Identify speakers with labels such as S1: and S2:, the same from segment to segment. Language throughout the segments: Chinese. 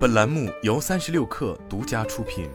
S1: 本栏目由三十六氪独家出品。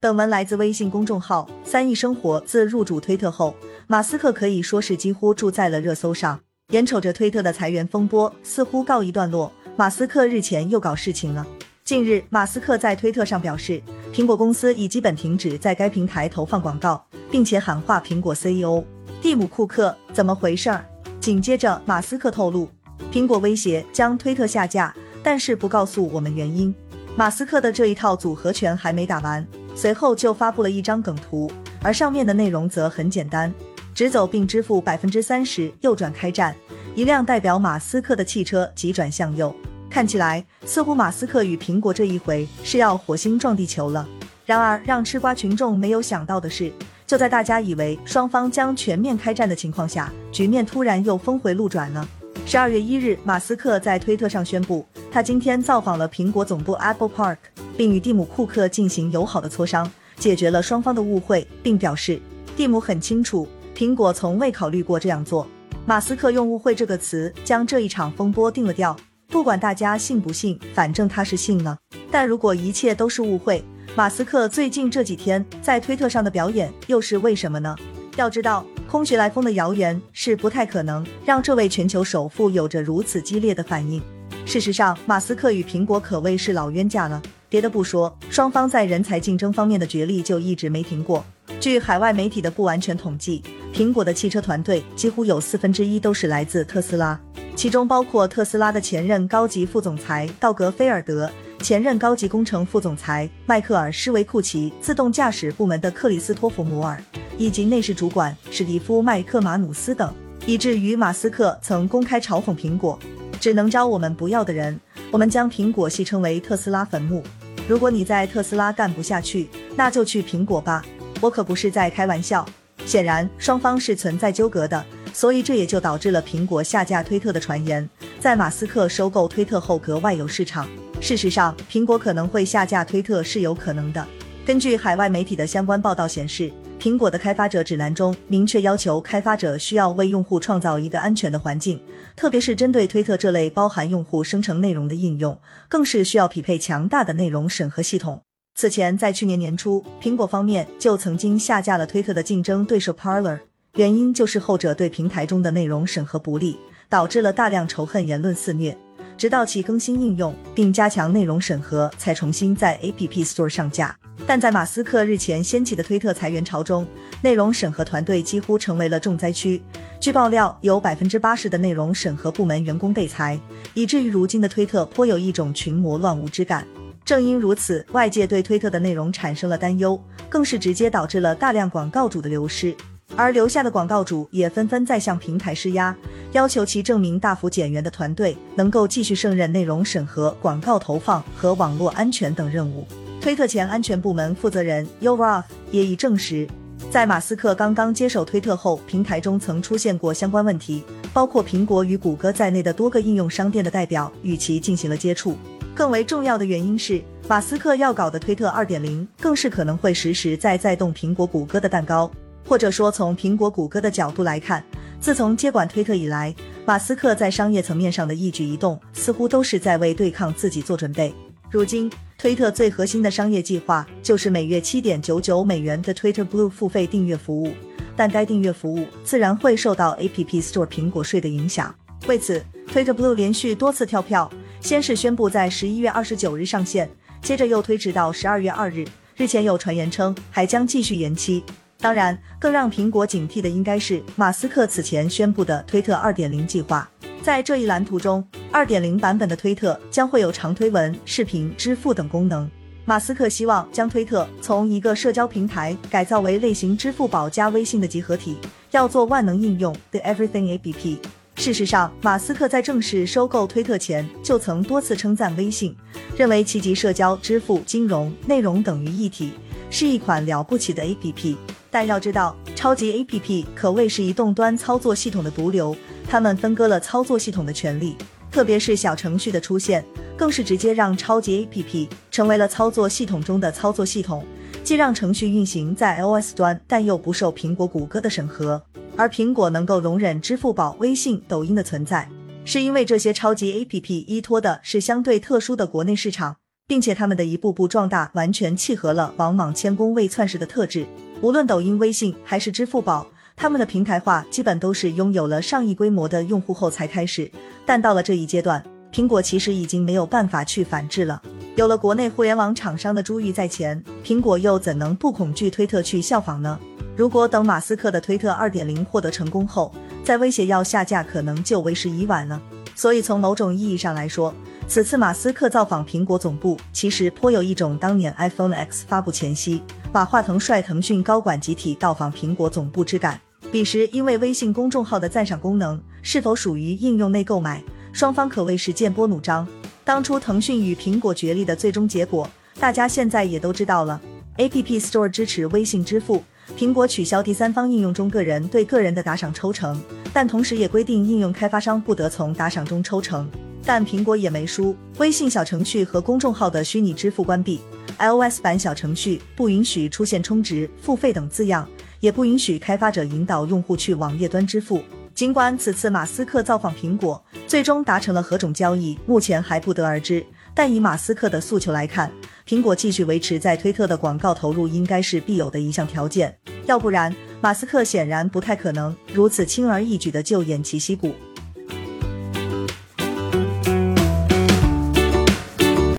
S2: 本文来自微信公众号“三亿生活”。自入主推特后，马斯克可以说是几乎住在了热搜上。眼瞅着推特的裁员风波似乎告一段落，马斯克日前又搞事情了。近日，马斯克在推特上表示，苹果公司已基本停止在该平台投放广告，并且喊话苹果 CEO 蒂姆·库克：“怎么回事儿？”紧接着，马斯克透露，苹果威胁将推特下架，但是不告诉我们原因。马斯克的这一套组合拳还没打完。随后就发布了一张梗图，而上面的内容则很简单：直走并支付百分之三十，右转开战。一辆代表马斯克的汽车急转向右，看起来似乎马斯克与苹果这一回是要火星撞地球了。然而，让吃瓜群众没有想到的是，就在大家以为双方将全面开战的情况下，局面突然又峰回路转了。十二月一日，马斯克在推特上宣布，他今天造访了苹果总部 Apple Park。并与蒂姆·库克进行友好的磋商，解决了双方的误会，并表示蒂姆很清楚，苹果从未考虑过这样做。马斯克用“误会”这个词将这一场风波定了调，不管大家信不信，反正他是信了。但如果一切都是误会，马斯克最近这几天在推特上的表演又是为什么呢？要知道，空穴来风的谣言是不太可能让这位全球首富有着如此激烈的反应。事实上，马斯克与苹果可谓是老冤家了。别的不说，双方在人才竞争方面的角力就一直没停过。据海外媒体的不完全统计，苹果的汽车团队几乎有四分之一都是来自特斯拉，其中包括特斯拉的前任高级副总裁道格菲尔德、前任高级工程副总裁迈克尔施维库奇、自动驾驶部门的克里斯托弗摩尔以及内饰主管史蒂夫麦克马努斯等，以至于马斯克曾公开嘲讽苹果，只能招我们不要的人。我们将苹果戏称为特斯拉坟墓。如果你在特斯拉干不下去，那就去苹果吧。我可不是在开玩笑。显然，双方是存在纠葛的，所以这也就导致了苹果下架推特的传言，在马斯克收购推特后格外有市场。事实上，苹果可能会下架推特是有可能的。根据海外媒体的相关报道显示。苹果的开发者指南中明确要求，开发者需要为用户创造一个安全的环境，特别是针对推特这类包含用户生成内容的应用，更是需要匹配强大的内容审核系统。此前，在去年年初，苹果方面就曾经下架了推特的竞争对手 Parler，原因就是后者对平台中的内容审核不力，导致了大量仇恨言论肆虐。直到其更新应用并加强内容审核，才重新在 App Store 上架。但在马斯克日前掀起的推特裁员潮中，内容审核团队几乎成为了重灾区。据爆料，有百分之八十的内容审核部门员工被裁，以至于如今的推特颇有一种群魔乱舞之感。正因如此，外界对推特的内容产生了担忧，更是直接导致了大量广告主的流失。而留下的广告主也纷纷在向平台施压，要求其证明大幅减员的团队能够继续胜任内容审核、广告投放和网络安全等任务。推特前安全部门负责人 y o r a 也已证实，在马斯克刚刚接手推特后，平台中曾出现过相关问题，包括苹果与谷歌在内的多个应用商店的代表与其进行了接触。更为重要的原因是，马斯克要搞的推特2.0更是可能会实实在在动苹果、谷歌的蛋糕。或者说，从苹果、谷歌的角度来看，自从接管推特以来，马斯克在商业层面上的一举一动，似乎都是在为对抗自己做准备。如今，推特最核心的商业计划就是每月七点九九美元的 Twitter Blue 付费订阅服务，但该订阅服务自然会受到 App Store 苹果税的影响。为此，Twitter Blue 连续多次跳票，先是宣布在十一月二十九日上线，接着又推迟到十二月二日。日前有传言称还将继续延期。当然，更让苹果警惕的应该是马斯克此前宣布的推特2.0计划。在这一蓝图中，2.0版本的推特将会有长推文、视频、支付等功能。马斯克希望将推特从一个社交平台改造为类型支付宝加微信的集合体，要做万能应用 The Everything App。事实上，马斯克在正式收购推特前就曾多次称赞微信，认为其集社交、支付、金融、内容等于一体，是一款了不起的 App。但要知道，超级 A P P 可谓是移动端操作系统的毒瘤，他们分割了操作系统的权利，特别是小程序的出现，更是直接让超级 A P P 成为了操作系统中的操作系统，既让程序运行在 iOS 端，但又不受苹果、谷歌的审核。而苹果能够容忍支付宝、微信、抖音的存在，是因为这些超级 APP 依托的是相对特殊的国内市场，并且他们的一步步壮大完全契合了王莽谦恭未篡时的特质。无论抖音、微信还是支付宝，他们的平台化基本都是拥有了上亿规模的用户后才开始。但到了这一阶段，苹果其实已经没有办法去反制了。有了国内互联网厂商的珠玉在前，苹果又怎能不恐惧推特去效仿呢？如果等马斯克的推特二点零获得成功后，再威胁要下架，可能就为时已晚了。所以从某种意义上来说，此次马斯克造访苹果总部，其实颇有一种当年 iPhone X 发布前夕，马化腾率腾讯高管集体到访苹果总部之感。彼时因为微信公众号的赞赏功能是否属于应用内购买，双方可谓是剑拔弩张。当初腾讯与苹果角力的最终结果，大家现在也都知道了。App Store 支持微信支付。苹果取消第三方应用中个人对个人的打赏抽成，但同时也规定应用开发商不得从打赏中抽成。但苹果也没输，微信小程序和公众号的虚拟支付关闭，iOS 版小程序不允许出现充值、付费等字样，也不允许开发者引导用户去网页端支付。尽管此次马斯克造访苹果，最终达成了何种交易，目前还不得而知。但以马斯克的诉求来看，苹果继续维持在推特的广告投入应该是必有的一项条件，要不然马斯克显然不太可能如此轻而易举的就偃旗息鼓。